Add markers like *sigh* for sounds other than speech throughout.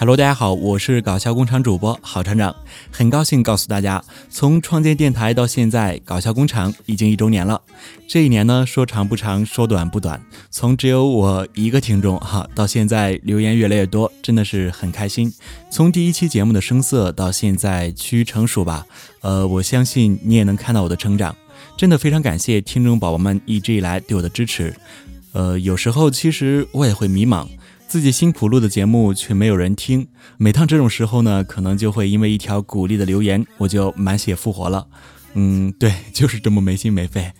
Hello，大家好，我是搞笑工厂主播郝厂长，很高兴告诉大家，从创建电台到现在，搞笑工厂已经一周年了。这一年呢，说长不长，说短不短，从只有我一个听众哈，到现在留言越来越多，真的是很开心。从第一期节目的声色到现在趋于成熟吧，呃，我相信你也能看到我的成长，真的非常感谢听众宝宝们一直以来对我的支持。呃，有时候其实我也会迷茫。自己辛苦录的节目却没有人听，每当这种时候呢，可能就会因为一条鼓励的留言，我就满血复活了。嗯，对，就是这么没心没肺。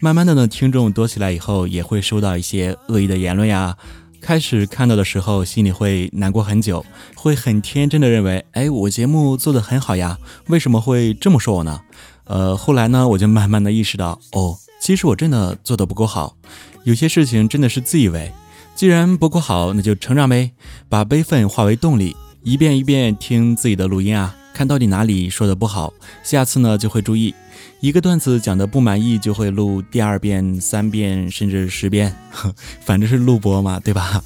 慢慢的呢，听众多起来以后，也会收到一些恶意的言论呀。开始看到的时候，心里会难过很久，会很天真的认为，哎，我节目做的很好呀，为什么会这么说我呢？呃，后来呢，我就慢慢的意识到，哦，其实我真的做的不够好，有些事情真的是自以为。既然不够好，那就成长呗，把悲愤化为动力，一遍一遍听自己的录音啊，看到底哪里说的不好，下次呢就会注意。一个段子讲的不满意，就会录第二遍、三遍，甚至十遍，*laughs* 反正是录播嘛，对吧？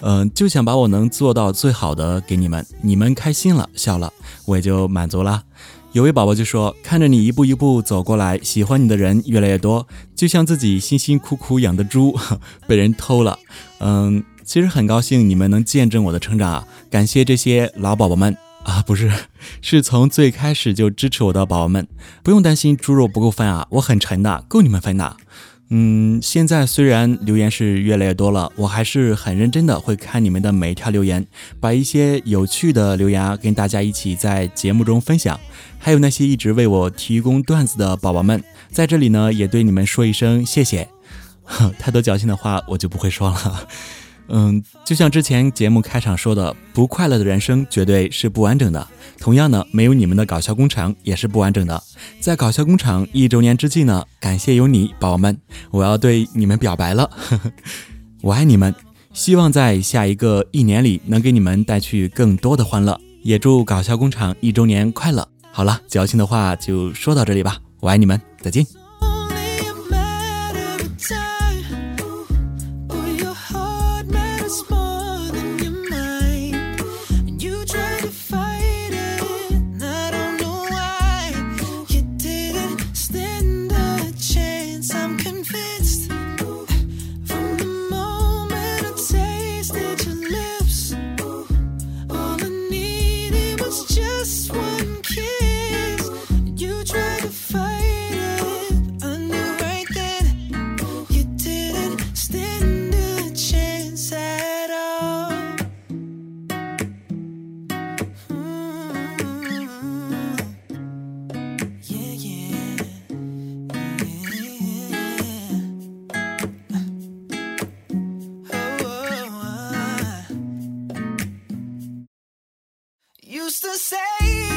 嗯，就想把我能做到最好的给你们，你们开心了、笑了，我也就满足了。有位宝宝就说：“看着你一步一步走过来，喜欢你的人越来越多，就像自己辛辛苦苦养的猪 *laughs* 被人偷了。”嗯，其实很高兴你们能见证我的成长啊！感谢这些老宝宝们啊，不是，是从最开始就支持我的宝宝们，不用担心猪肉不够分啊，我很沉的，够你们分的。嗯，现在虽然留言是越来越多了，我还是很认真的会看你们的每一条留言，把一些有趣的留言跟大家一起在节目中分享。还有那些一直为我提供段子的宝宝们，在这里呢也对你们说一声谢谢。*laughs* 太多矫情的话我就不会说了。嗯，就像之前节目开场说的，不快乐的人生绝对是不完整的。同样呢，没有你们的搞笑工厂也是不完整的。在搞笑工厂一周年之际呢，感谢有你，宝宝们，我要对你们表白了，*laughs* 我爱你们！希望在下一个一年里能给你们带去更多的欢乐，也祝搞笑工厂一周年快乐。好了，矫情的话就说到这里吧，我爱你们，再见。Used to say